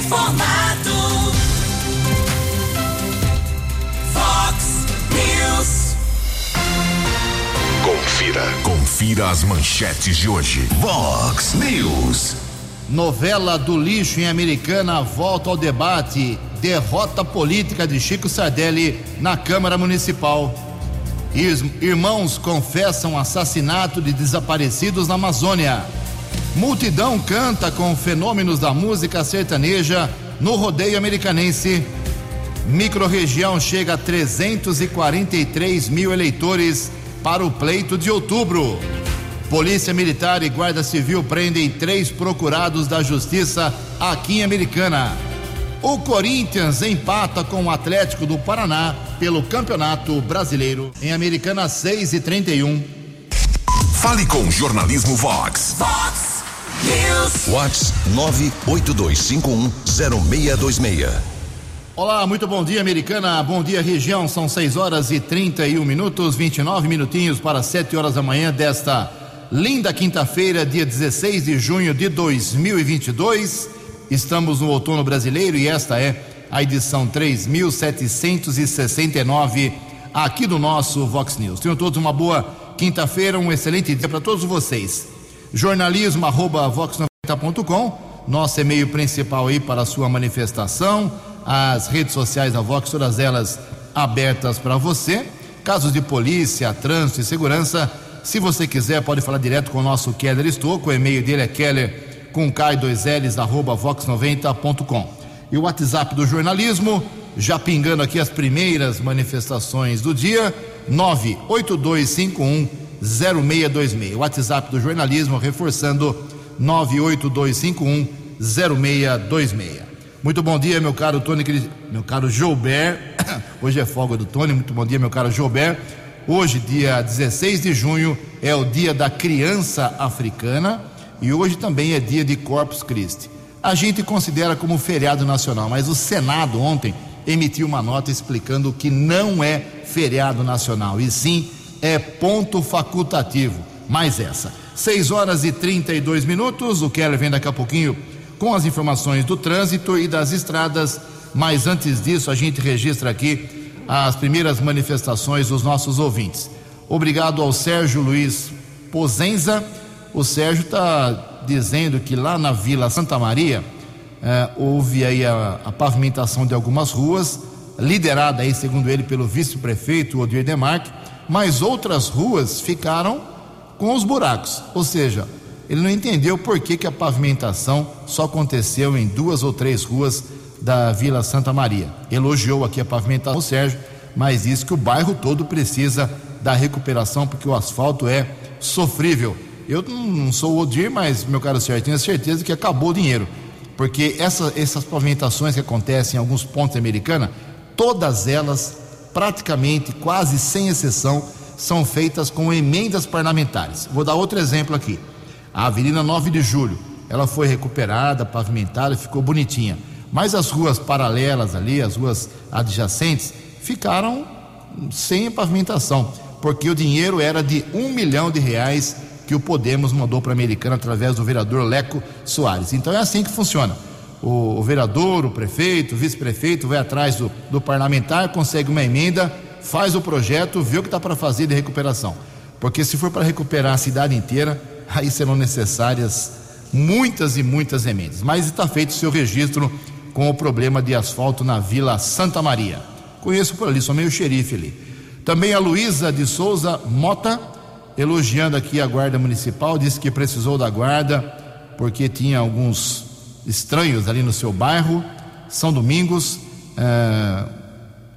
informado. Fox News. Confira. Confira as manchetes de hoje. Vox News. Novela do lixo em Americana volta ao debate. Derrota política de Chico Sardelli na Câmara Municipal. Irmãos confessam assassinato de desaparecidos na Amazônia. Multidão canta com fenômenos da música sertaneja no rodeio americanense. Microrregião chega a 343 mil eleitores para o pleito de outubro. Polícia Militar e Guarda Civil prendem três procurados da Justiça aqui em Americana. O Corinthians empata com o Atlético do Paraná pelo Campeonato Brasileiro. Em Americana 6 e 31. Fale com o Jornalismo Vox. Fox News. Vox 982510626. Olá, muito bom dia, Americana. Bom dia, região. São 6 horas e 31 minutos, 29 minutinhos para 7 horas da manhã desta linda quinta-feira, dia 16 de junho de 2022. Estamos no outono brasileiro e esta é a edição 3769 aqui do nosso Vox News. Tenham todos uma boa quinta-feira, um excelente dia para todos vocês. Jornalismo arroba vox90.com, nosso e-mail principal aí para a sua manifestação, as redes sociais da Vox, todas elas abertas para você. Casos de polícia, trânsito e segurança, se você quiser, pode falar direto com o nosso Keller Estouco, o e-mail dele é keller com K2Ls, arroba vox90.com. E o WhatsApp do jornalismo, já pingando aqui as primeiras manifestações do dia, 982510626. WhatsApp do jornalismo, reforçando 982510626. Muito bom dia, meu caro Tony, meu caro Joubert. Hoje é folga do Tony. Muito bom dia, meu caro Joubert. Hoje, dia 16 de junho, é o dia da criança africana e hoje também é dia de Corpus Christi. A gente considera como feriado nacional, mas o Senado ontem emitiu uma nota explicando que não é feriado nacional, e sim é ponto facultativo. Mais essa. 6 horas e 32 minutos. O Keller vem daqui a pouquinho com as informações do trânsito e das estradas. Mas antes disso, a gente registra aqui as primeiras manifestações dos nossos ouvintes. Obrigado ao Sérgio Luiz Pozenza. O Sérgio está dizendo que lá na Vila Santa Maria eh, houve aí a, a, pavimentação de algumas ruas, liderada aí, segundo ele, pelo vice-prefeito Odir Demarque, mas outras ruas ficaram com os buracos. Ou seja, ele não entendeu por que, que a pavimentação só aconteceu em duas ou três ruas da Vila Santa Maria. Elogiou aqui a pavimentação, Sérgio, mas disse que o bairro todo precisa da recuperação porque o asfalto é sofrível. Eu não sou o Odir, mas, meu caro Sérgio, tenho certeza que acabou o dinheiro. Porque essa, essas pavimentações que acontecem em alguns pontos americanos, todas elas, praticamente, quase sem exceção, são feitas com emendas parlamentares. Vou dar outro exemplo aqui. A Avenida 9 de Julho, ela foi recuperada, pavimentada, ficou bonitinha. Mas as ruas paralelas ali, as ruas adjacentes, ficaram sem pavimentação, porque o dinheiro era de um milhão de reais que o Podemos mandou para a Americana através do vereador Leco Soares. Então é assim que funciona. O, o vereador, o prefeito, o vice-prefeito vai atrás do, do parlamentar, consegue uma emenda, faz o projeto, vê o que está para fazer de recuperação. Porque se for para recuperar a cidade inteira, aí serão necessárias muitas e muitas emendas. Mas está feito o seu registro com o problema de asfalto na Vila Santa Maria. Conheço por ali, sou meio xerife ali. Também a Luísa de Souza Mota, elogiando aqui a Guarda Municipal, disse que precisou da guarda porque tinha alguns estranhos ali no seu bairro, São Domingos, eh,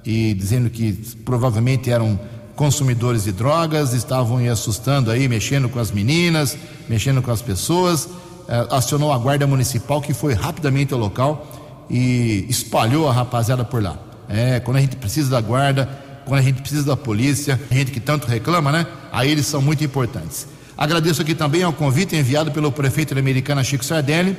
e dizendo que provavelmente eram consumidores de drogas, estavam aí assustando aí, mexendo com as meninas, mexendo com as pessoas. Eh, acionou a Guarda Municipal, que foi rapidamente ao local e espalhou a rapaziada por lá. É, quando a gente precisa da guarda, quando a gente precisa da polícia, a gente que tanto reclama, né? Aí eles são muito importantes. Agradeço aqui também ao convite enviado pelo prefeito da Americana Chico Sardelli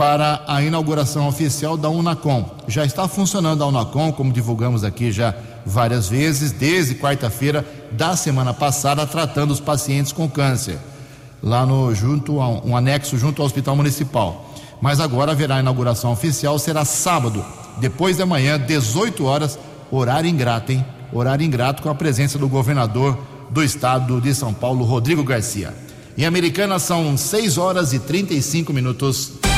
para a inauguração oficial da Unacom. Já está funcionando a Unacom, como divulgamos aqui já várias vezes, desde quarta-feira da semana passada, tratando os pacientes com câncer, lá no junto a um anexo junto ao Hospital Municipal. mas agora haverá a inauguração oficial, será sábado, depois da manhã, 18 horas, horário ingrato, hein? Horário ingrato com a presença do governador do estado de São Paulo, Rodrigo Garcia. Em Americana são 6 horas e 35 minutos.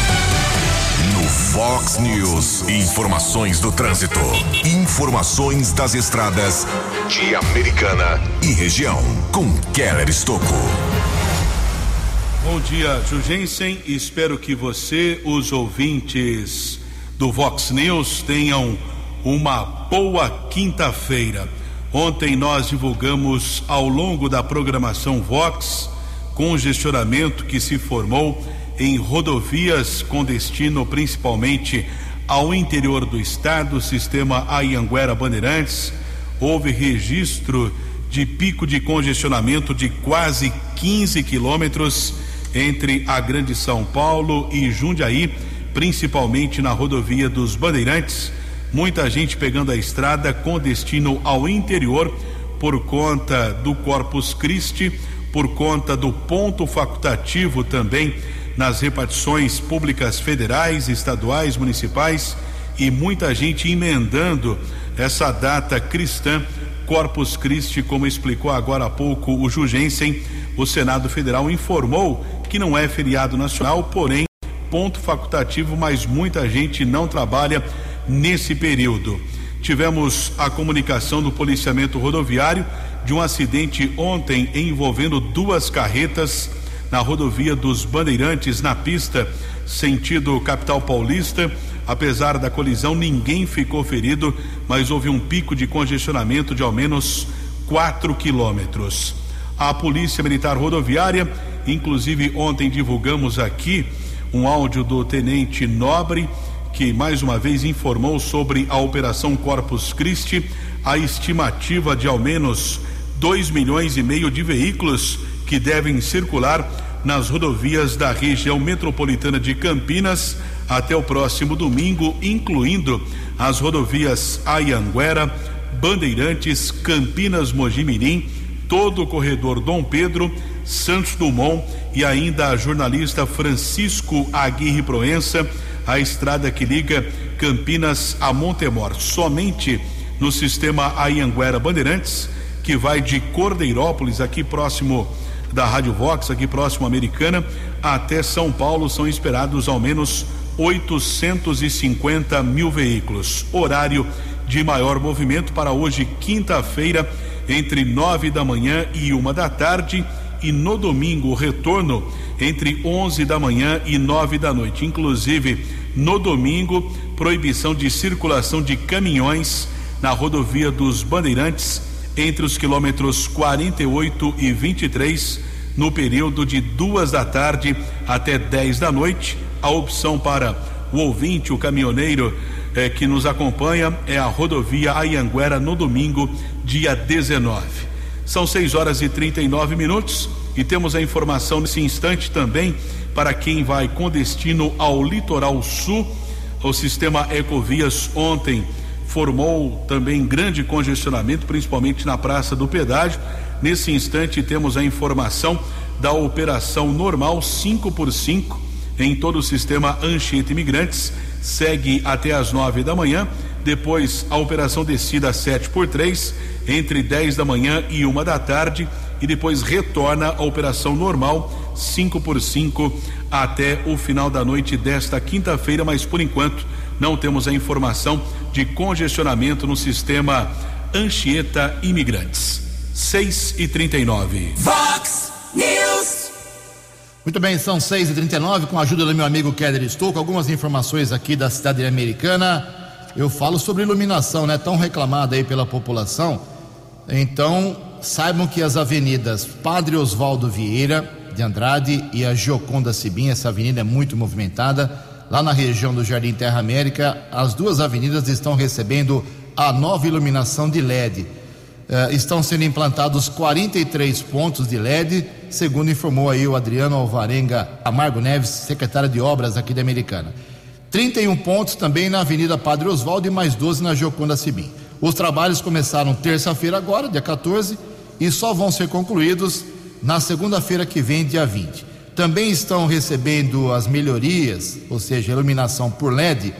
Fox News, informações do trânsito. Informações das estradas de Americana e região. Com Keller Estocco. Bom dia, Jugensen. Espero que você, os ouvintes do Vox News, tenham uma boa quinta-feira. Ontem nós divulgamos ao longo da programação Vox congestionamento que se formou em rodovias com destino principalmente ao interior do estado, sistema Ayanguera Bandeirantes. Houve registro de pico de congestionamento de quase 15 quilômetros entre a Grande São Paulo e Jundiaí, principalmente na rodovia dos Bandeirantes. Muita gente pegando a estrada com destino ao interior por conta do Corpus Christi, por conta do ponto facultativo também nas repartições públicas federais, estaduais, municipais e muita gente emendando essa data cristã Corpus Christi, como explicou agora há pouco o Jugensen, o Senado Federal informou que não é feriado nacional, porém, ponto facultativo, mas muita gente não trabalha nesse período. Tivemos a comunicação do policiamento rodoviário de um acidente ontem envolvendo duas carretas na rodovia dos Bandeirantes, na pista sentido capital paulista. Apesar da colisão, ninguém ficou ferido, mas houve um pico de congestionamento de ao menos 4 quilômetros. A Polícia Militar Rodoviária, inclusive ontem divulgamos aqui um áudio do Tenente Nobre, que mais uma vez informou sobre a Operação Corpus Christi, a estimativa de ao menos 2 milhões e meio de veículos que devem circular nas rodovias da região metropolitana de Campinas até o próximo domingo, incluindo as rodovias Ayanguera, Bandeirantes, Campinas, Mojimirim, todo o corredor Dom Pedro, Santos Dumont e ainda a jornalista Francisco Aguirre Proença, a estrada que liga Campinas a Montemor. Somente no sistema Ayanguera Bandeirantes, que vai de Cordeirópolis, aqui próximo da Rádio Vox, aqui próximo Americana, até São Paulo, são esperados ao menos 850 mil veículos. Horário de maior movimento para hoje, quinta-feira, entre nove da manhã e uma da tarde. E no domingo, retorno entre 11 da manhã e nove da noite. Inclusive, no domingo, proibição de circulação de caminhões na rodovia dos Bandeirantes entre os quilômetros 48 e 23, no período de duas da tarde até 10 da noite. A opção para o ouvinte, o caminhoneiro eh, que nos acompanha, é a rodovia Ayanguera no domingo, dia 19. São 6 horas e 39 minutos e temos a informação nesse instante também para quem vai com destino ao litoral sul. O sistema Ecovias ontem formou também grande congestionamento, principalmente na Praça do Pedágio. Nesse instante, temos a informação da operação normal 5 por 5 em todo o sistema Anchieta Imigrantes. Segue até às 9 da manhã. Depois, a operação descida 7 por 3 entre 10 da manhã e uma da tarde. E depois retorna a operação normal 5 por 5 até o final da noite desta quinta-feira, mas por enquanto não temos a informação de congestionamento no sistema Anchieta Imigrantes. 6 e 39. Vox News. Muito bem, são 6 e 39 com a ajuda do meu amigo Keller Estou, com algumas informações aqui da cidade americana. Eu falo sobre iluminação, né? Tão reclamada aí pela população. Então, saibam que as avenidas Padre Oswaldo Vieira de Andrade e a Gioconda Sibim, essa avenida é muito movimentada. Lá na região do Jardim Terra América, as duas avenidas estão recebendo a nova iluminação de LED. Eh, estão sendo implantados 43 pontos de LED, segundo informou aí o Adriano Alvarenga Amargo Neves, secretário de obras aqui da Americana. 31 pontos também na Avenida Padre Oswaldo e mais 12 na Gioconda Sibim. Os trabalhos começaram terça-feira agora, dia 14, e só vão ser concluídos na segunda-feira que vem, dia 20. Também estão recebendo as melhorias, ou seja, iluminação por LED,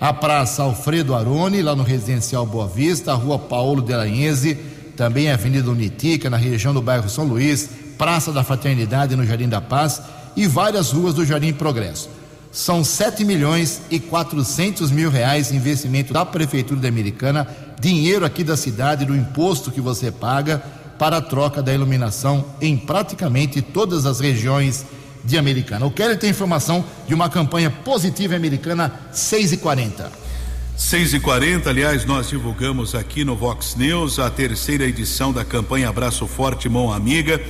a Praça Alfredo Aroni, lá no Residencial Boa Vista, a Rua Paulo de Aranhese, também a Avenida Unitica, na região do bairro São Luís, Praça da Fraternidade, no Jardim da Paz e várias ruas do Jardim Progresso. São 7 milhões e 400 mil reais investimento da Prefeitura da Americana, dinheiro aqui da cidade, do imposto que você paga para a troca da iluminação em praticamente todas as regiões de Americana. O Kelly tem informação de uma campanha positiva americana 6 e 40 6 e 40 aliás, nós divulgamos aqui no Vox News a terceira edição da campanha Abraço Forte Mão Amiga,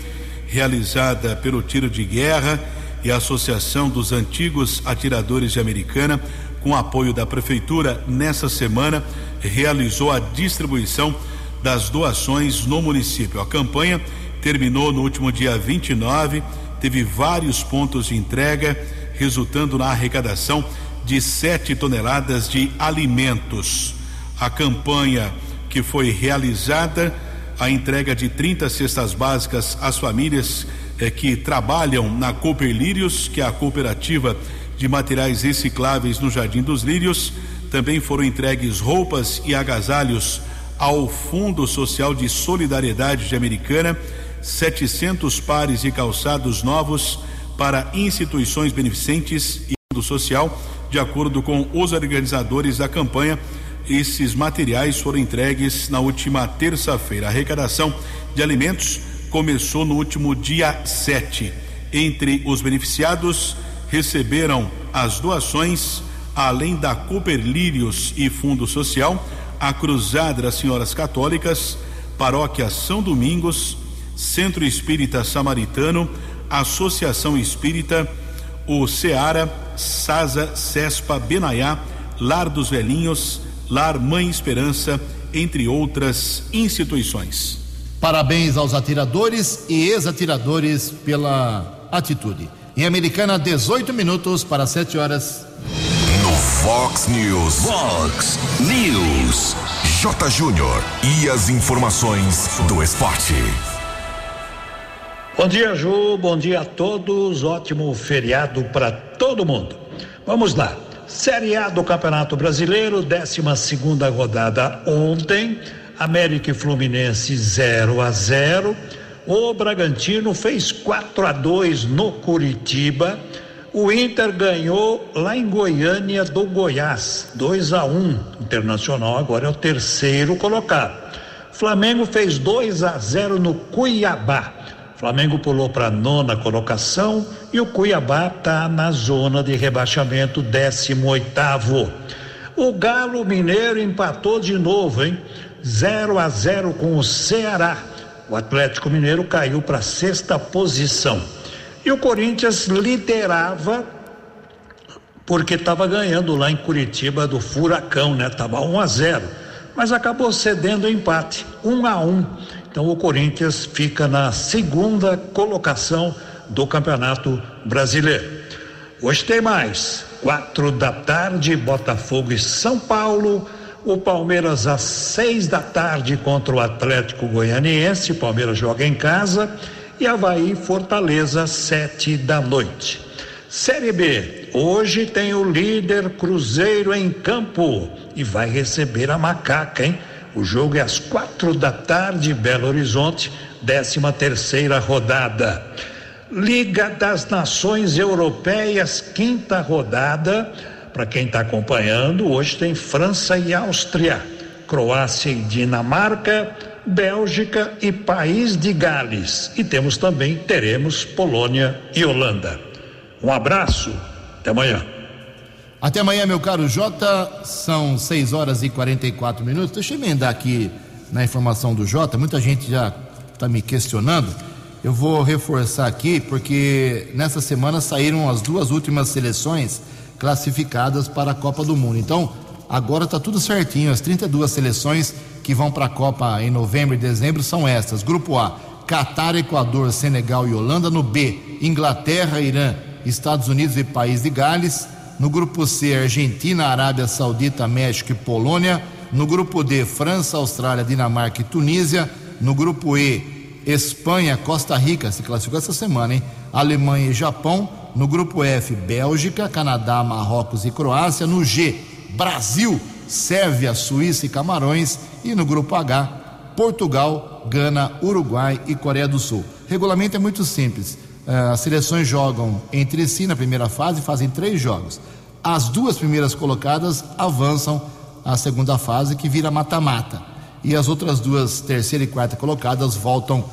realizada pelo Tiro de Guerra e a Associação dos Antigos Atiradores de Americana, com apoio da Prefeitura, nessa semana realizou a distribuição das doações no município. A campanha terminou no último dia 29, teve vários pontos de entrega, resultando na arrecadação de 7 toneladas de alimentos. A campanha que foi realizada, a entrega de 30 cestas básicas às famílias eh, que trabalham na Cooper Lírios, que é a cooperativa de materiais recicláveis no Jardim dos Lírios. Também foram entregues roupas e agasalhos ao Fundo Social de Solidariedade de Americana, 700 pares de calçados novos para instituições beneficentes e Fundo Social, de acordo com os organizadores da campanha. Esses materiais foram entregues na última terça-feira. A arrecadação de alimentos começou no último dia 7. Entre os beneficiados, receberam as doações, além da Cooper Lírios e Fundo Social, a Cruzada das Senhoras Católicas, Paróquia São Domingos, Centro Espírita Samaritano, Associação Espírita, o Seara, Sasa, Cespa, Benaiá, Lar dos Velhinhos, Lar Mãe Esperança, entre outras instituições. Parabéns aos atiradores e ex-atiradores pela atitude. Em Americana, 18 minutos para 7 horas. Fox News. Fox News. J. Júnior. E as informações do esporte. Bom dia, Ju. Bom dia a todos. Ótimo feriado para todo mundo. Vamos lá. Série A do Campeonato Brasileiro, 12 segunda rodada ontem. América e Fluminense 0 a 0. O Bragantino fez 4 a 2 no Curitiba. O Inter ganhou lá em Goiânia do Goiás, 2 a 1 um. Internacional agora é o terceiro colocado. Flamengo fez 2 a 0 no Cuiabá. Flamengo pulou para a nona colocação e o Cuiabá está na zona de rebaixamento, 18 oitavo. O Galo Mineiro empatou de novo, hein? 0 a 0 com o Ceará. O Atlético Mineiro caiu para sexta posição. E o Corinthians liderava porque estava ganhando lá em Curitiba do Furacão, né? Tava 1 a 0, mas acabou cedendo o empate, 1 a 1. Então o Corinthians fica na segunda colocação do Campeonato Brasileiro. Hoje tem mais. Quatro da tarde, Botafogo e São Paulo. O Palmeiras às seis da tarde contra o Atlético Goianiense. O Palmeiras joga em casa e Havaí Fortaleza, sete da noite. Série B, hoje tem o líder Cruzeiro em campo e vai receber a macaca, hein? O jogo é às quatro da tarde, Belo Horizonte, décima terceira rodada. Liga das Nações Europeias, quinta rodada. Para quem está acompanhando, hoje tem França e Áustria, Croácia e Dinamarca, Bélgica e País de Gales. E temos também, teremos Polônia e Holanda. Um abraço, até amanhã. Até amanhã, meu caro Jota, são 6 horas e 44 minutos. Deixa eu emendar aqui na informação do Jota, muita gente já está me questionando. Eu vou reforçar aqui, porque nessa semana saíram as duas últimas seleções classificadas para a Copa do Mundo. Então, agora está tudo certinho, as 32 seleções que vão para a Copa em novembro e dezembro são estas: Grupo A, Catar, Equador, Senegal e Holanda. No B, Inglaterra, Irã, Estados Unidos e País de Gales. No grupo C, Argentina, Arábia Saudita, México e Polônia. No grupo D, França, Austrália, Dinamarca e Tunísia. No grupo E, Espanha, Costa Rica, se classificou essa semana, hein? Alemanha e Japão. No grupo F, Bélgica, Canadá, Marrocos e Croácia. No G, Brasil, Sérvia, Suíça e Camarões. E no grupo H, Portugal, Gana, Uruguai e Coreia do Sul. Regulamento é muito simples. Eh, as seleções jogam entre si na primeira fase, fazem três jogos. As duas primeiras colocadas avançam à segunda fase, que vira mata-mata. E as outras duas, terceira e quarta colocadas, voltam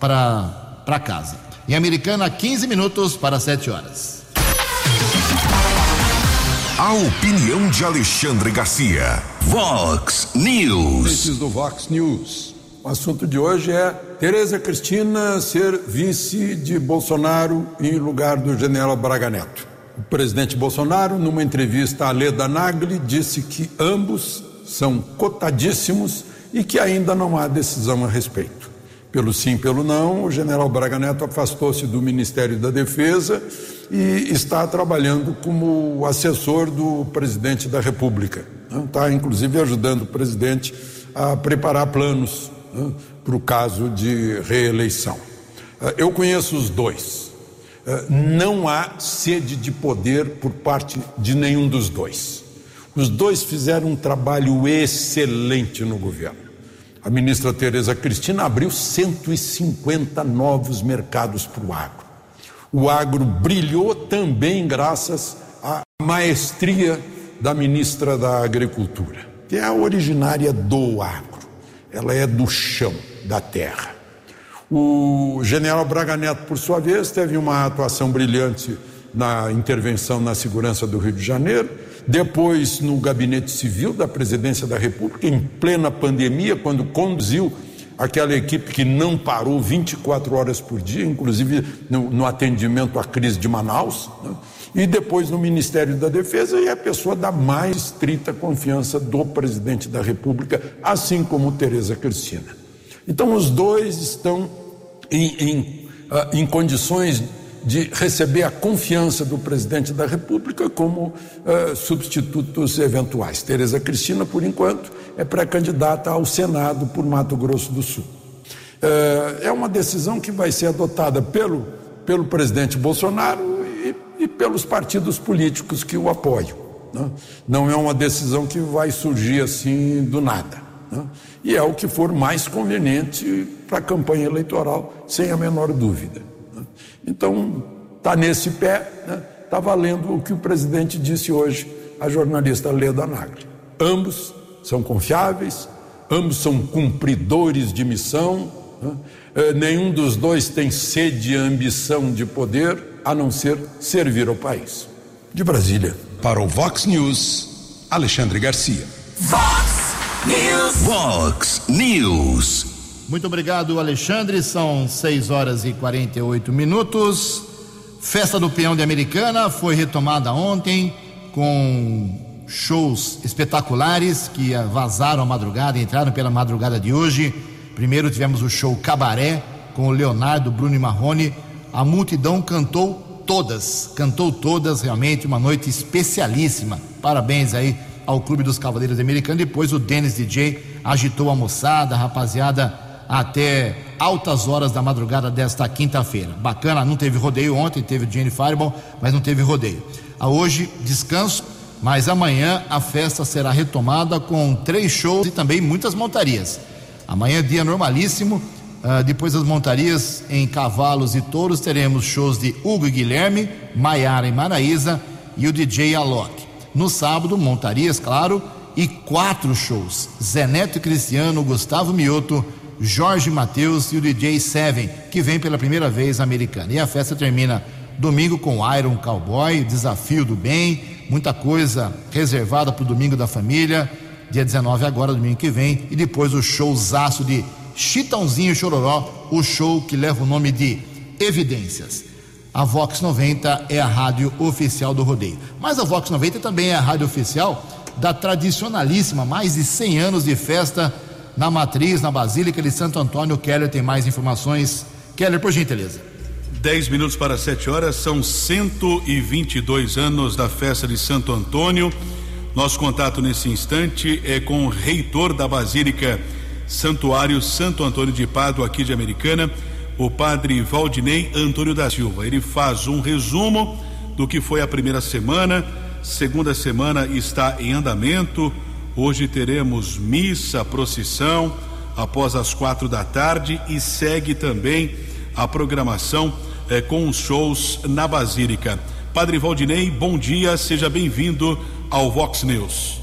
para casa. Em Americana, 15 minutos para 7 horas. A opinião de Alexandre Garcia. Vox News. Esses do Vox News. O assunto de hoje é Tereza Cristina ser vice de Bolsonaro em lugar do general Braga Neto. O presidente Bolsonaro, numa entrevista à Leda Nagli, disse que ambos são cotadíssimos e que ainda não há decisão a respeito. Pelo sim, pelo não, o general Braga Neto afastou-se do Ministério da Defesa e está trabalhando como assessor do presidente da República. Está, inclusive, ajudando o presidente a preparar planos né, para o caso de reeleição. Ah, eu conheço os dois. Ah, não há sede de poder por parte de nenhum dos dois. Os dois fizeram um trabalho excelente no governo. A ministra Tereza Cristina abriu 150 novos mercados para o agro. O agro brilhou também graças à maestria da ministra da Agricultura, que é a originária do agro. Ela é do chão, da terra. O general Braga Neto, por sua vez, teve uma atuação brilhante na intervenção na segurança do Rio de Janeiro, depois no gabinete civil da presidência da República, em plena pandemia, quando conduziu aquela equipe que não parou 24 horas por dia, inclusive no, no atendimento à crise de Manaus, né? E depois no Ministério da Defesa, e é a pessoa da mais estrita confiança do presidente da República, assim como Tereza Cristina. Então, os dois estão em, em, ah, em condições de receber a confiança do presidente da República como uh, substitutos eventuais. Tereza Cristina, por enquanto, é pré-candidata ao Senado por Mato Grosso do Sul. Uh, é uma decisão que vai ser adotada pelo, pelo presidente Bolsonaro e, pelos partidos políticos que o apoiam. Né? Não é uma decisão que vai surgir assim do nada. Né? E é o que for mais conveniente para a campanha eleitoral, sem a menor dúvida. Então, está nesse pé, está né? Valendo o que o presidente disse hoje à jornalista Leda Nagli. Ambos são confiáveis, ambos são cumpridores de missão, né? Nenhum dos dois tem sede e ambição de poder, a não ser servir ao país. De Brasília. Para o Vox News, Alexandre Garcia. Vox News. Vox News. Muito obrigado, Alexandre. São 6 horas e 48 minutos. Festa do Peão de Americana foi retomada ontem com shows espetaculares que vazaram a madrugada, entraram pela madrugada de hoje. Primeiro tivemos o show Cabaré com o Leonardo, Bruno e Marrone. A multidão cantou todas, cantou todas, realmente uma noite especialíssima. Parabéns aí ao Clube dos Cavaleiros Americanos. Depois o Dennis DJ agitou a moçada, a rapaziada até altas horas da madrugada desta quinta-feira. Bacana, não teve rodeio ontem, teve Jenny Fireball, mas não teve rodeio. A hoje, descanso, mas amanhã a festa será retomada com três shows e também muitas montarias. Amanhã, dia normalíssimo. Uh, depois das montarias em cavalos e touros, teremos shows de Hugo e Guilherme, Maiara e Maraísa e o DJ Alok. No sábado, montarias, claro, e quatro shows: Zé Neto e Cristiano, Gustavo Mioto, Jorge Matheus e o DJ Seven, que vem pela primeira vez americana. E a festa termina domingo com Iron Cowboy, Desafio do Bem, muita coisa reservada para o domingo da família, dia 19 agora, domingo que vem, e depois o showzaço de Chitãozinho Chororó, o show que leva o nome de Evidências. A Vox 90 é a rádio oficial do rodeio. Mas a Vox 90 também é a rádio oficial da tradicionalíssima, mais de 100 anos de festa na matriz, na Basílica de Santo Antônio. Keller tem mais informações. Keller, por gentileza. Dez minutos para sete horas, são 122 anos da festa de Santo Antônio. Nosso contato nesse instante é com o reitor da Basílica Santuário Santo Antônio de Pádua, aqui de Americana, o padre Valdinei Antônio da Silva. Ele faz um resumo do que foi a primeira semana. Segunda semana está em andamento. Hoje teremos missa, procissão após as quatro da tarde e segue também a programação eh, com os shows na Basílica. Padre Valdinei, bom dia, seja bem-vindo ao Vox News.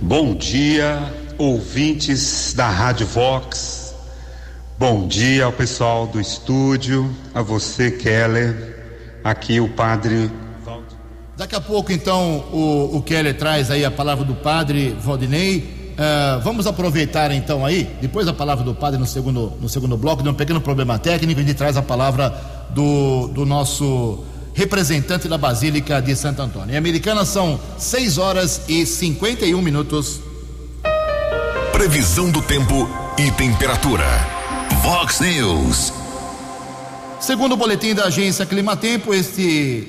Bom dia, ouvintes da Rádio Vox. Bom dia ao pessoal do estúdio, a você, Keller. Aqui o padre. Daqui a pouco, então, o, o Keller traz aí a palavra do padre Valdinei. Uh, vamos aproveitar então aí, depois da palavra do padre no segundo, no segundo bloco, de um pequeno problema técnico, a gente traz a palavra do, do nosso representante da Basílica de Santo Antônio. Em Americana são 6 horas e 51 minutos. Previsão do tempo e temperatura. Vox News. Segundo o boletim da agência Climatempo, este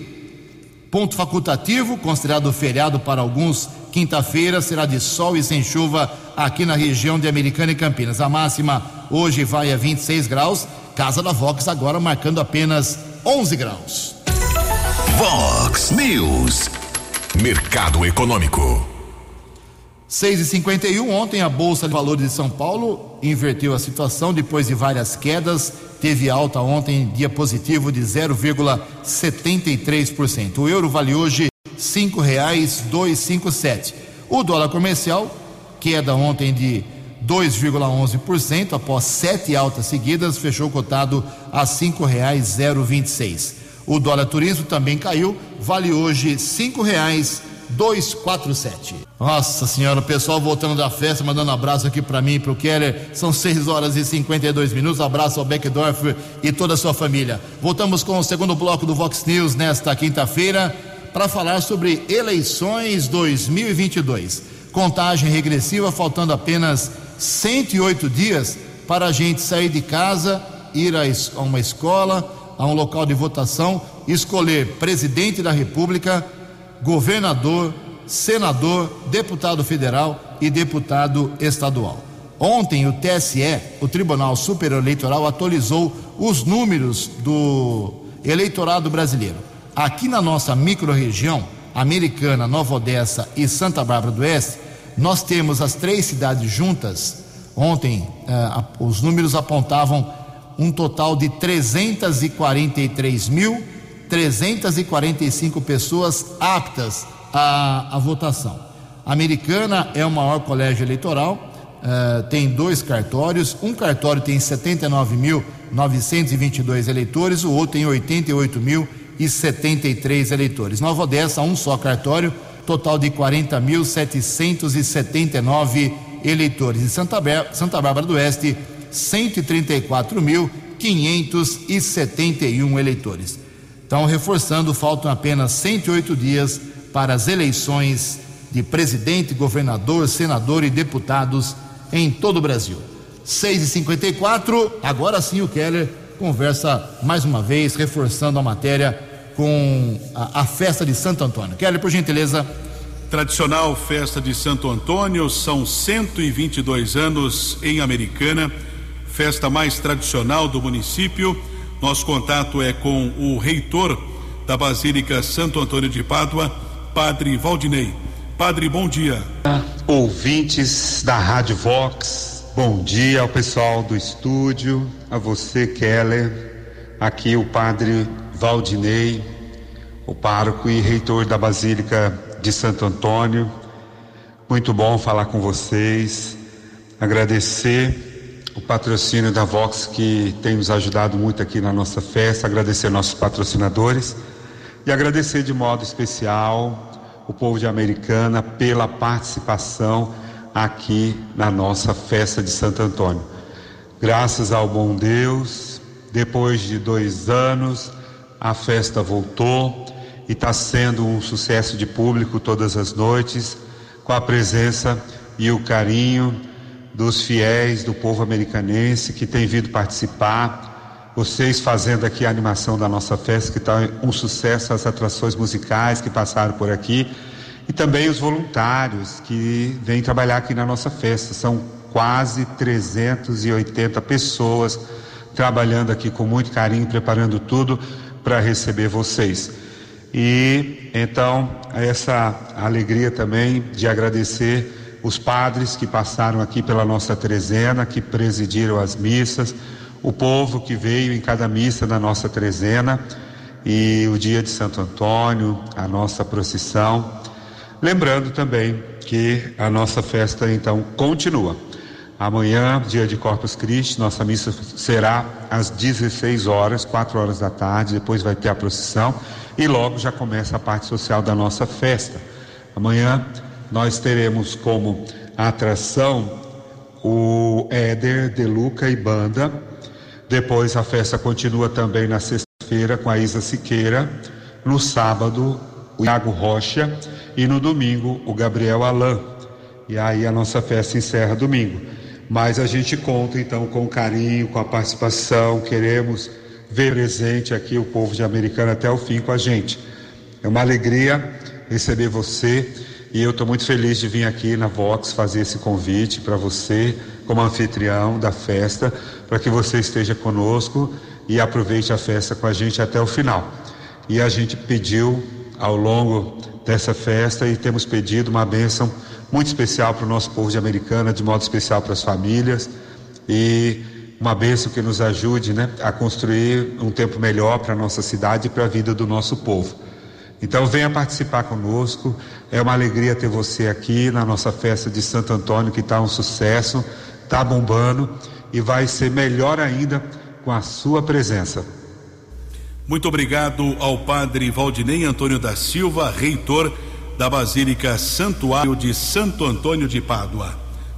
ponto facultativo, considerado feriado para alguns, quinta-feira será de sol e sem chuva aqui na região de Americana e Campinas. A máxima hoje vai a 26 graus, Casa da Vox agora marcando apenas 11 graus. Vox News. Mercado Econômico. 6 e 51 ontem a Bolsa de Valores de São Paulo inverteu a situação depois de várias quedas, teve alta ontem, dia positivo de 0,73%. O euro vale hoje cinco reais dois cinco sete. O dólar comercial queda ontem de 2,11% após sete altas seguidas, fechou cotado a cinco reais zero vinte e seis. O dólar turismo também caiu, vale hoje cinco reais 247. Nossa senhora, o pessoal voltando da festa, mandando abraço aqui para mim e pro Keller. São 6 horas e 52 minutos. Abraço ao Beckdorf e toda a sua família. Voltamos com o segundo bloco do Vox News nesta quinta-feira para falar sobre eleições 2022. Contagem regressiva, faltando apenas 108 dias para a gente sair de casa, ir a uma escola, a um local de votação, escolher presidente da República, governador, senador, deputado federal e deputado estadual. Ontem, o TSE, o Tribunal Superior Eleitoral, atualizou os números do eleitorado brasileiro. Aqui na nossa microrregião, Americana, Nova Odessa e Santa Bárbara do Oeste, nós temos as três cidades juntas. Ontem, eh, os números apontavam um total de 343.345 pessoas aptas à, à votação. A Americana é o maior colégio eleitoral, uh, tem dois cartórios. Um cartório tem 79.922 eleitores, o outro tem 88.073 eleitores. Nova Odessa, um só cartório, total de 40.779 eleitores. Em Santa, Santa Bárbara do Oeste, 134.571 eleitores. Então, reforçando, faltam apenas 108 dias para as eleições de presidente, governador, senador e deputados em todo o Brasil. 6 e 54 agora sim o Keller conversa mais uma vez, reforçando a matéria com a, a festa de Santo Antônio. Keller, por gentileza. Tradicional festa de Santo Antônio, são 122 anos em Americana festa mais tradicional do município. Nosso contato é com o reitor da Basílica Santo Antônio de Pádua, Padre Valdinei. Padre, bom dia. Ouvintes da Rádio Vox, bom dia ao pessoal do estúdio, a você, Keller, aqui o Padre Valdinei, o pároco e reitor da Basílica de Santo Antônio. Muito bom falar com vocês, agradecer o patrocínio da Vox que tem nos ajudado muito aqui na nossa festa, agradecer nossos patrocinadores e agradecer de modo especial o povo de Americana pela participação aqui na nossa festa de Santo Antônio. Graças ao bom Deus, depois de dois anos, a festa voltou e está sendo um sucesso de público todas as noites, com a presença e o carinho dos fiéis do povo americanense que tem vindo participar, vocês fazendo aqui a animação da nossa festa, que está um sucesso, as atrações musicais que passaram por aqui, e também os voluntários que vêm trabalhar aqui na nossa festa. São quase 380 pessoas trabalhando aqui com muito carinho, preparando tudo para receber vocês. E então, essa alegria também de agradecer os padres que passaram aqui pela nossa trezena, que presidiram as missas, o povo que veio em cada missa da nossa trezena e o dia de Santo Antônio, a nossa procissão. Lembrando também que a nossa festa então continua. Amanhã, dia de Corpus Christi, nossa missa será às 16 horas, 4 horas da tarde, depois vai ter a procissão e logo já começa a parte social da nossa festa. Amanhã nós teremos como atração o Éder, De Luca e Banda. Depois a festa continua também na sexta-feira com a Isa Siqueira. No sábado, o Iago Rocha. E no domingo, o Gabriel Alain. E aí a nossa festa encerra domingo mas a gente conta então com carinho, com a participação, queremos ver presente aqui o povo de Americana até o fim com a gente. É uma alegria receber você e eu estou muito feliz de vir aqui na Vox fazer esse convite para você, como anfitrião da festa, para que você esteja conosco e aproveite a festa com a gente até o final. E a gente pediu ao longo dessa festa e temos pedido uma bênção muito especial para o nosso povo de Americana, de modo especial para as famílias e uma bênção que nos ajude né, a construir um tempo melhor para a nossa cidade e para a vida do nosso povo. Então venha participar conosco, é uma alegria ter você aqui na nossa festa de Santo Antônio, que está um sucesso, está bombando e vai ser melhor ainda com a sua presença. Muito obrigado ao padre Valdinei Antônio da Silva, reitor da Basílica Santuário de Santo Antônio de Pádua.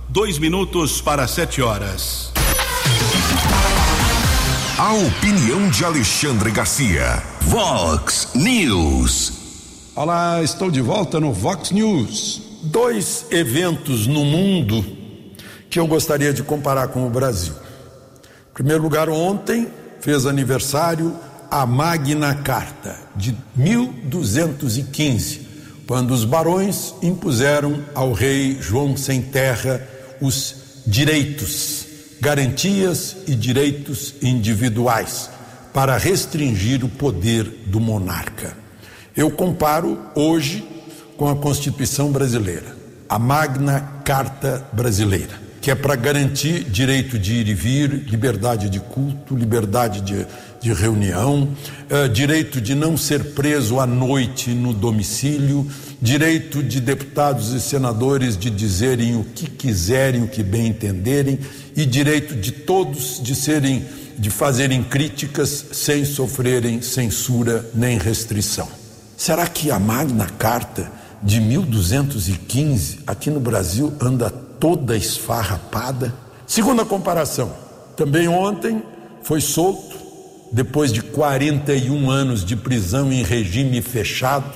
Dois minutos para sete horas. A opinião de Alexandre Garcia. Vox News. Olá, estou de volta no Vox News. Dois eventos no mundo que eu gostaria de comparar com o Brasil. Em primeiro lugar, ontem fez aniversário a Magna Carta de 1215 quando os barões impuseram ao rei João Sem Terra os direitos, garantias e direitos individuais para restringir o poder do monarca. Eu comparo hoje com a Constituição brasileira, a Magna Carta Brasileira, que é para garantir direito de ir e vir, liberdade de culto, liberdade de de reunião, eh, direito de não ser preso à noite no domicílio, direito de deputados e senadores de dizerem o que quiserem, o que bem entenderem, e direito de todos de serem de fazerem críticas sem sofrerem censura nem restrição. Será que a Magna Carta de 1215 aqui no Brasil anda toda esfarrapada? Segunda comparação, também ontem foi solto depois de 41 anos de prisão em regime fechado,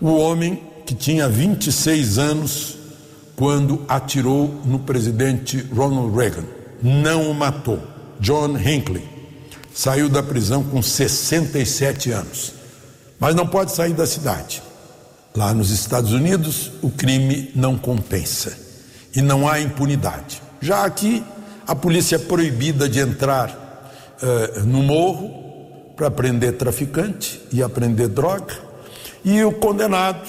o homem que tinha 26 anos quando atirou no presidente Ronald Reagan. Não o matou. John Hinckley saiu da prisão com 67 anos, mas não pode sair da cidade. Lá nos Estados Unidos, o crime não compensa e não há impunidade. Já aqui, a polícia é proibida de entrar uh, no morro para prender traficante e aprender droga, e o condenado,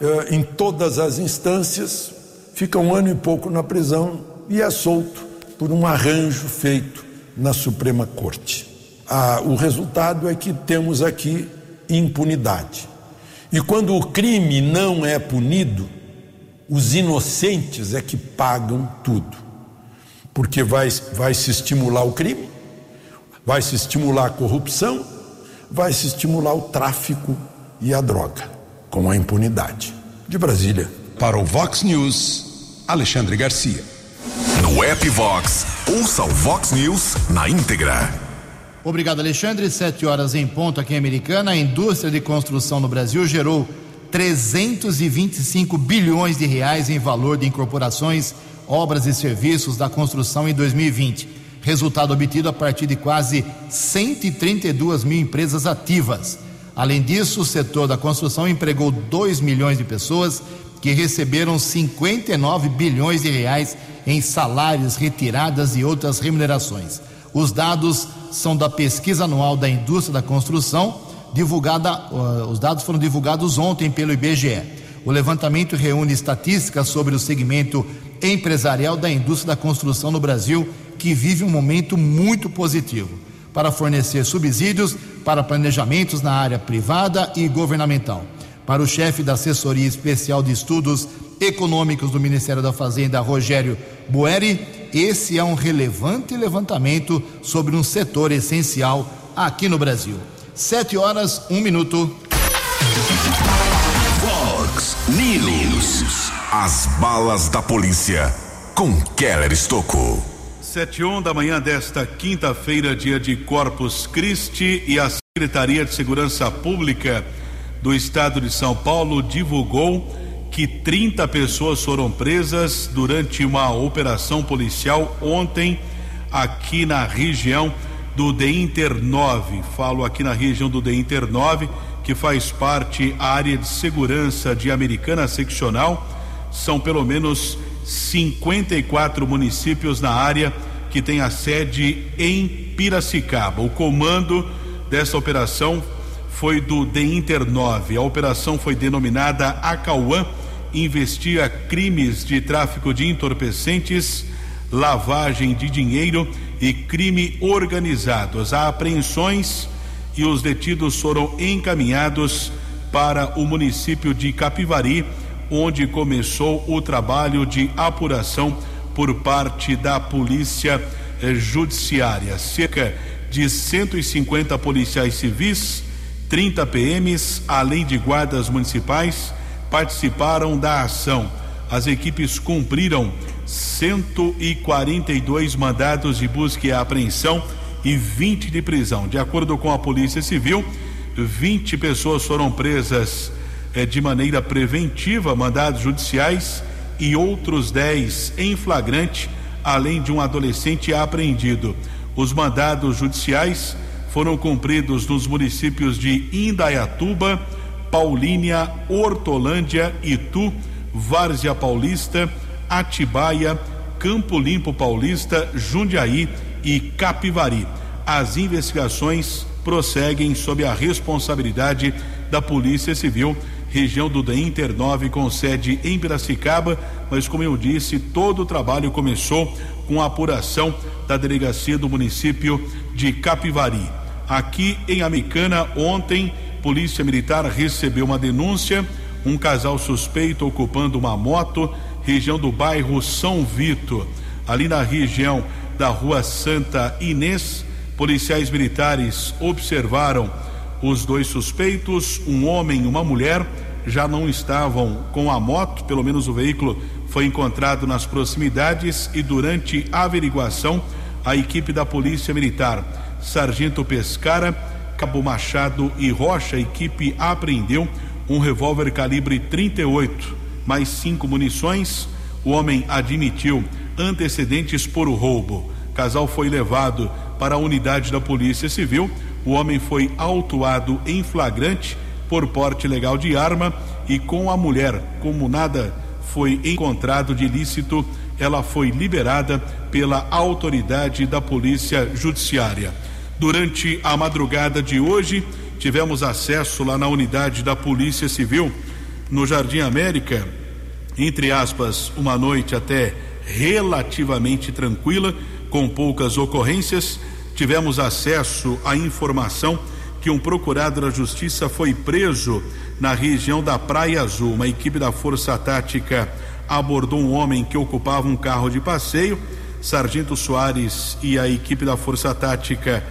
uh, em todas as instâncias, fica um ano e pouco na prisão e é solto por um arranjo feito na Suprema Corte. Ah, o resultado é que temos aqui impunidade. E quando o crime não é punido, os inocentes é que pagam tudo. Porque vai, vai se estimular o crime Vai se estimular a corrupção, vai se estimular o tráfico e a droga, com a impunidade. De Brasília. Para o Vox News, Alexandre Garcia. No app Vox, ouça o Vox News na íntegra. Obrigado, Alexandre. Sete horas em ponto aqui em Americana. A indústria de construção no Brasil gerou 325 bilhões de reais em valor de incorporações, obras e serviços da construção em 2020 resultado obtido a partir de quase 132 mil empresas ativas. Além disso, o setor da construção empregou 2 milhões de pessoas que receberam 59 bilhões de reais em salários, retiradas e outras remunerações. Os dados são da pesquisa anual da indústria da construção, divulgada, os dados foram divulgados ontem pelo IBGE. O levantamento reúne estatísticas sobre o segmento empresarial da indústria da construção no Brasil, que vive um momento muito positivo para fornecer subsídios para planejamentos na área privada e governamental. Para o chefe da Assessoria Especial de Estudos Econômicos do Ministério da Fazenda, Rogério Boeri, esse é um relevante levantamento sobre um setor essencial aqui no Brasil. Sete horas, um minuto. Fox News. As balas da polícia com Keller Estocou. Sete e um da manhã desta quinta-feira, dia de Corpus Christi, e a Secretaria de Segurança Pública do Estado de São Paulo divulgou que 30 pessoas foram presas durante uma operação policial ontem aqui na região do The Inter 9. Falo aqui na região do The Inter 9, que faz parte a área de segurança de Americana Seccional. São pelo menos 54 municípios na área que tem a sede em Piracicaba. O comando dessa operação foi do The Inter 9. A operação foi denominada Acauã investiga crimes de tráfico de entorpecentes, lavagem de dinheiro e crime organizado. As apreensões e os detidos foram encaminhados para o município de Capivari, onde começou o trabalho de apuração por parte da Polícia eh, Judiciária. Cerca de 150 policiais civis, 30 PMs, além de guardas municipais participaram da ação. As equipes cumpriram 142 mandados de busca e apreensão e 20 de prisão. De acordo com a Polícia Civil, 20 pessoas foram presas eh, de maneira preventiva, mandados judiciais, e outros 10 em flagrante, além de um adolescente apreendido. Os mandados judiciais foram cumpridos nos municípios de Indaiatuba, Paulínia, Hortolândia, Itu, Várzea Paulista, Atibaia, Campo Limpo Paulista, Jundiaí e Capivari. As investigações prosseguem sob a responsabilidade da Polícia Civil, região do Inter 9, com sede em Piracicaba, mas como eu disse, todo o trabalho começou com a apuração da delegacia do município de Capivari. Aqui em Amicana, ontem, Polícia Militar recebeu uma denúncia, um casal suspeito ocupando uma moto, região do bairro São Vito, ali na região da Rua Santa Inês. Policiais militares observaram os dois suspeitos, um homem e uma mulher, já não estavam com a moto, pelo menos o veículo foi encontrado nas proximidades e durante a averiguação, a equipe da Polícia Militar, Sargento Pescara, Cabo Machado e Rocha, equipe apreendeu um revólver calibre 38, mais cinco munições. O homem admitiu antecedentes por roubo. O casal foi levado para a unidade da Polícia Civil. O homem foi autuado em flagrante por porte legal de arma e com a mulher, como nada foi encontrado de ilícito, ela foi liberada pela autoridade da Polícia Judiciária. Durante a madrugada de hoje, tivemos acesso lá na unidade da Polícia Civil, no Jardim América, entre aspas, uma noite até relativamente tranquila, com poucas ocorrências. Tivemos acesso à informação que um procurado da Justiça foi preso na região da Praia Azul. Uma equipe da Força Tática abordou um homem que ocupava um carro de passeio. Sargento Soares e a equipe da Força Tática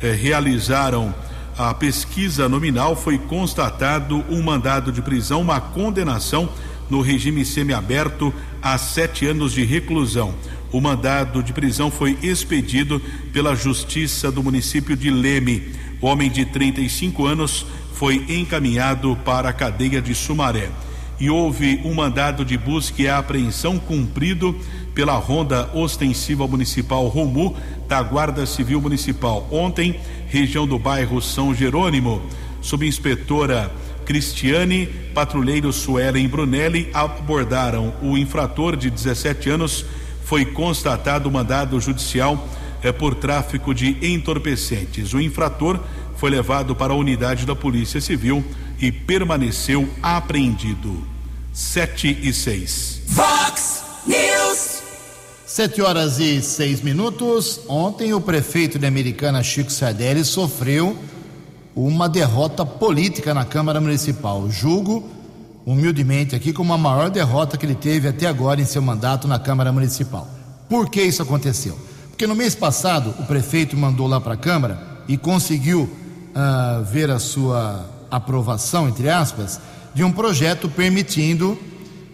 eh, realizaram a pesquisa nominal, foi constatado um mandado de prisão, uma condenação no regime semiaberto a sete anos de reclusão. O mandado de prisão foi expedido pela Justiça do município de Leme. O homem de 35 anos foi encaminhado para a cadeia de Sumaré. E houve um mandado de busca e apreensão cumprido pela Ronda Ostensiva Municipal Romu da Guarda Civil Municipal. Ontem, região do bairro São Jerônimo, subinspetora Cristiane, patrulheiro Suelen Brunelli abordaram o infrator de 17 anos. Foi constatado o mandado judicial é por tráfico de entorpecentes. O infrator foi levado para a unidade da Polícia Civil e permaneceu apreendido. 7 e 6. Vox. Sete horas e seis minutos. Ontem o prefeito de Americana, Chico Sardelli, sofreu uma derrota política na Câmara Municipal. Julgo, humildemente aqui, como a maior derrota que ele teve até agora em seu mandato na Câmara Municipal. Por que isso aconteceu? Porque no mês passado o prefeito mandou lá para a Câmara e conseguiu uh, ver a sua aprovação, entre aspas, de um projeto permitindo,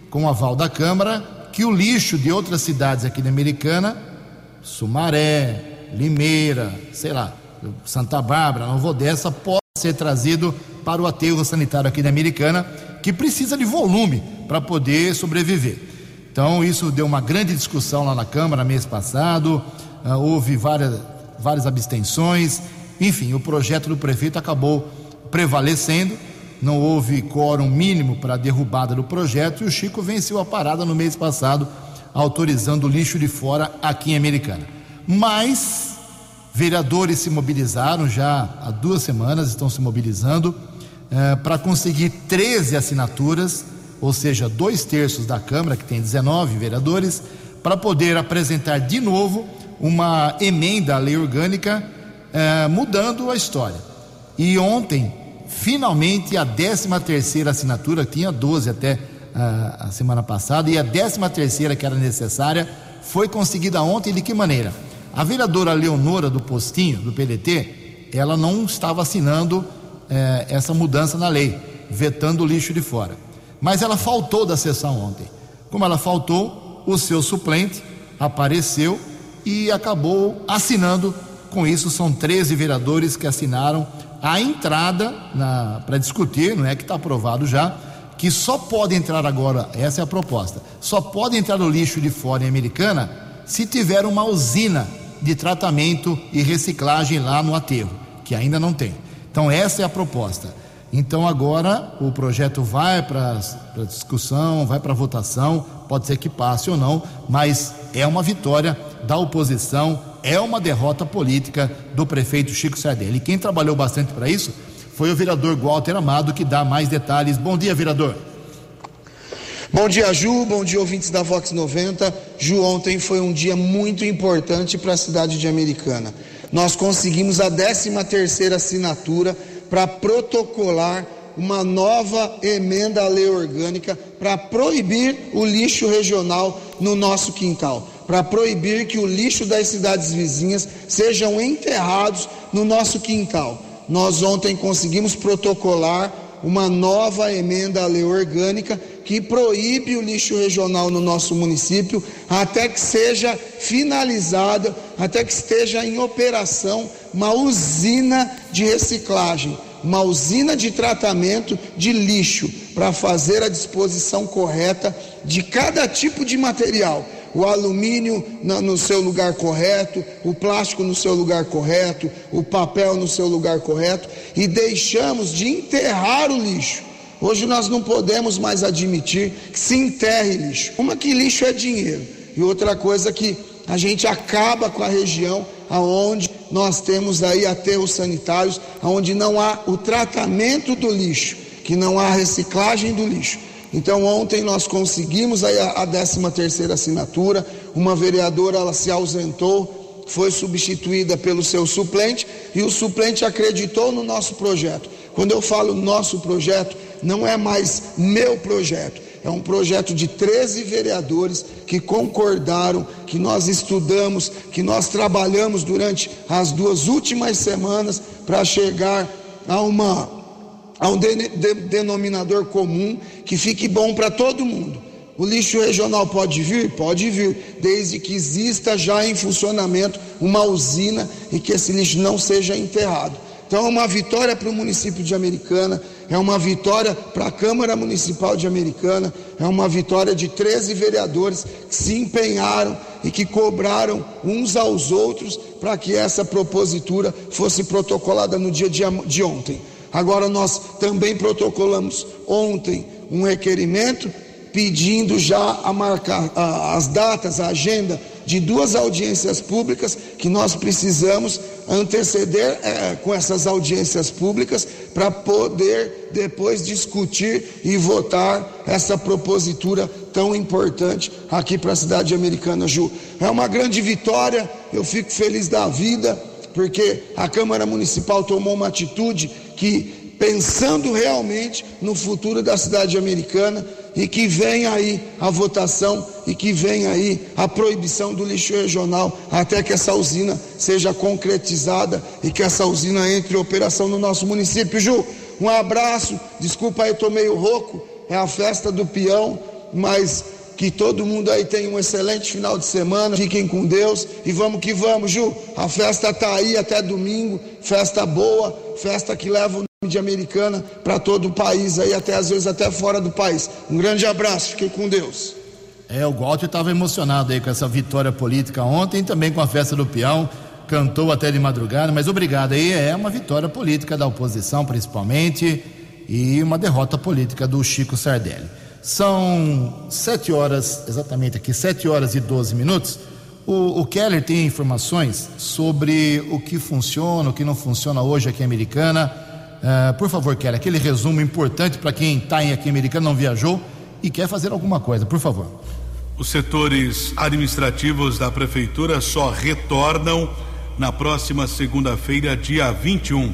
com o aval da Câmara, que o lixo de outras cidades aqui da Americana, Sumaré, Limeira, sei lá, Santa Bárbara, Nova Odessa, possa ser trazido para o aterro sanitário aqui da Americana, que precisa de volume para poder sobreviver. Então, isso deu uma grande discussão lá na Câmara mês passado, uh, houve várias, várias abstenções, enfim, o projeto do prefeito acabou prevalecendo, não houve quórum mínimo para a derrubada do projeto e o Chico venceu a parada no mês passado, autorizando o lixo de fora aqui em Americana. Mas vereadores se mobilizaram já há duas semanas, estão se mobilizando eh, para conseguir 13 assinaturas, ou seja, dois terços da Câmara, que tem 19 vereadores, para poder apresentar de novo uma emenda à lei orgânica eh, mudando a história. E ontem, finalmente, a 13 terceira assinatura, tinha 12 até uh, a semana passada, e a 13 terceira que era necessária, foi conseguida ontem. De que maneira? A vereadora Leonora do Postinho, do PDT, ela não estava assinando uh, essa mudança na lei, vetando o lixo de fora. Mas ela faltou da sessão ontem. Como ela faltou, o seu suplente apareceu e acabou assinando. Com isso, são 13 vereadores que assinaram a entrada para discutir, não é que está aprovado já, que só pode entrar agora, essa é a proposta, só pode entrar o lixo de fora em Americana se tiver uma usina de tratamento e reciclagem lá no aterro, que ainda não tem. Então essa é a proposta. Então agora o projeto vai para discussão, vai para votação, pode ser que passe ou não, mas é uma vitória da oposição, é uma derrota política do prefeito Chico Sardelli. E quem trabalhou bastante para isso foi o vereador Walter Amado, que dá mais detalhes. Bom dia, vereador. Bom dia, Ju. Bom dia, ouvintes da Vox 90. Ju, ontem foi um dia muito importante para a cidade de Americana. Nós conseguimos a 13 terceira assinatura para protocolar uma nova emenda à lei orgânica para proibir o lixo regional no nosso quintal, para proibir que o lixo das cidades vizinhas sejam enterrados no nosso quintal. Nós ontem conseguimos protocolar uma nova emenda à lei orgânica que proíbe o lixo regional no nosso município até que seja finalizada, até que esteja em operação uma usina de reciclagem, uma usina de tratamento de lixo para fazer a disposição correta de cada tipo de material o alumínio no seu lugar correto, o plástico no seu lugar correto, o papel no seu lugar correto, e deixamos de enterrar o lixo. Hoje nós não podemos mais admitir que se enterre lixo. Uma que lixo é dinheiro e outra coisa que a gente acaba com a região aonde nós temos aí aterros sanitários, aonde não há o tratamento do lixo, que não há reciclagem do lixo. Então ontem nós conseguimos a, a 13 terceira assinatura, uma vereadora ela se ausentou, foi substituída pelo seu suplente e o suplente acreditou no nosso projeto. Quando eu falo nosso projeto, não é mais meu projeto, é um projeto de 13 vereadores que concordaram, que nós estudamos, que nós trabalhamos durante as duas últimas semanas para chegar a uma a um de, de, denominador comum que fique bom para todo mundo. O lixo regional pode vir? Pode vir, desde que exista já em funcionamento uma usina e que esse lixo não seja enterrado. Então é uma vitória para o município de Americana, é uma vitória para a Câmara Municipal de Americana, é uma vitória de 13 vereadores que se empenharam e que cobraram uns aos outros para que essa propositura fosse protocolada no dia de ontem. Agora nós também protocolamos ontem um requerimento pedindo já a marcar a, as datas, a agenda de duas audiências públicas que nós precisamos anteceder é, com essas audiências públicas para poder depois discutir e votar essa propositura tão importante aqui para a cidade americana, Ju. É uma grande vitória, eu fico feliz da vida, porque a Câmara Municipal tomou uma atitude que, pensando realmente no futuro da cidade americana, e que venha aí a votação e que venha aí a proibição do lixo regional até que essa usina seja concretizada e que essa usina entre em operação no nosso município. Ju, um abraço, desculpa aí, estou meio rouco, é a festa do peão, mas que todo mundo aí tenha um excelente final de semana, fiquem com Deus e vamos que vamos, Ju. A festa está aí até domingo, festa boa, festa que leva o de Americana para todo o país aí, até às vezes até fora do país. Um grande abraço, fiquem com Deus. É, o Walter estava emocionado aí com essa vitória política ontem, também com a festa do peão, cantou até de madrugada, mas obrigado aí, é uma vitória política da oposição principalmente e uma derrota política do Chico Sardelli. São sete horas, exatamente aqui, sete horas e doze minutos. O, o, Keller tem informações sobre o que funciona, o que não funciona hoje aqui em Americana Uh, por favor, Kelly, aquele resumo importante para quem está em aqui americano, não viajou e quer fazer alguma coisa, por favor. Os setores administrativos da prefeitura só retornam na próxima segunda-feira, dia 21.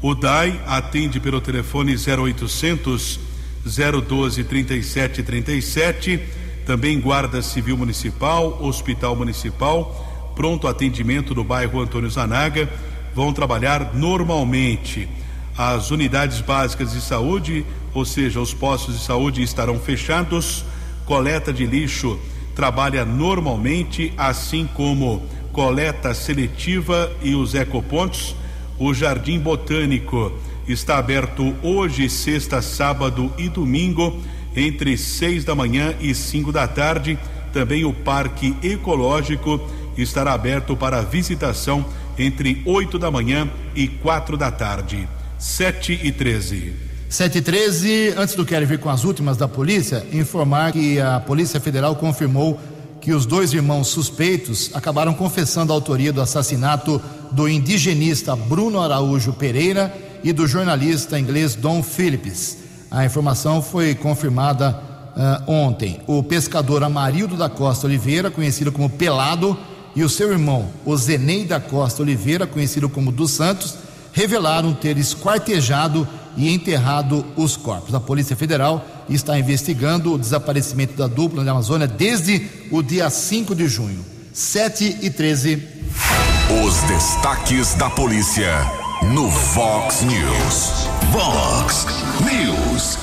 O DAI atende pelo telefone 0800 012 3737, também Guarda Civil Municipal, Hospital Municipal, pronto atendimento no bairro Antônio Zanaga, vão trabalhar normalmente. As unidades básicas de saúde, ou seja, os postos de saúde estarão fechados. Coleta de lixo trabalha normalmente, assim como coleta seletiva e os ecopontos. O Jardim Botânico está aberto hoje, sexta, sábado e domingo, entre seis da manhã e cinco da tarde. Também o Parque Ecológico estará aberto para visitação entre oito da manhã e quatro da tarde. 7 e 13. 7 e 13, antes do Kelly vir com as últimas da polícia, informar que a Polícia Federal confirmou que os dois irmãos suspeitos acabaram confessando a autoria do assassinato do indigenista Bruno Araújo Pereira e do jornalista inglês Don Phillips. A informação foi confirmada uh, ontem. O pescador Amarildo da Costa Oliveira, conhecido como Pelado, e o seu irmão, Ozenei da Costa Oliveira, conhecido como dos Santos, revelaram ter esquartejado e enterrado os corpos. A Polícia Federal está investigando o desaparecimento da dupla na Amazônia desde o dia 5 de junho. 7 e 13. Os destaques da polícia no Vox News. Vox News.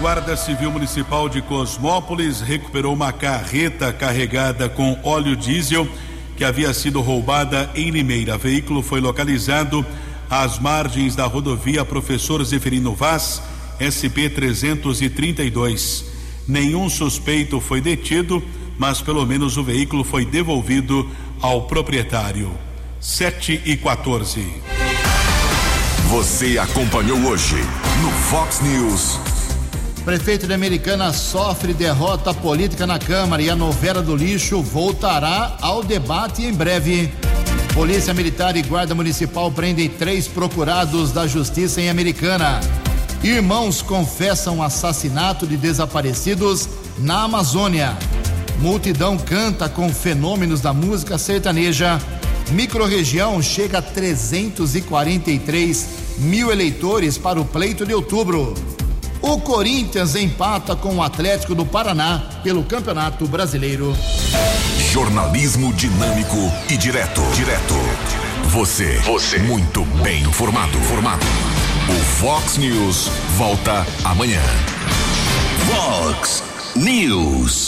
Guarda Civil Municipal de Cosmópolis recuperou uma carreta carregada com óleo diesel que havia sido roubada em Limeira. O veículo foi localizado às margens da rodovia Professor Zeferino Vaz, SP 332. Nenhum suspeito foi detido, mas pelo menos o veículo foi devolvido ao proprietário. 7 e 14. Você acompanhou hoje no Fox News. Prefeito de Americana sofre derrota política na Câmara e a novela do lixo voltará ao debate em breve. Polícia Militar e Guarda Municipal prendem três procurados da Justiça em Americana. Irmãos confessam assassinato de desaparecidos na Amazônia. Multidão canta com fenômenos da música sertaneja. Microrregião chega a 343 mil eleitores para o pleito de outubro. O Corinthians empata com o Atlético do Paraná pelo Campeonato Brasileiro. Jornalismo dinâmico e direto. Direto. Você. Você. Muito bem informado. Formado. O Fox News volta amanhã. Fox News.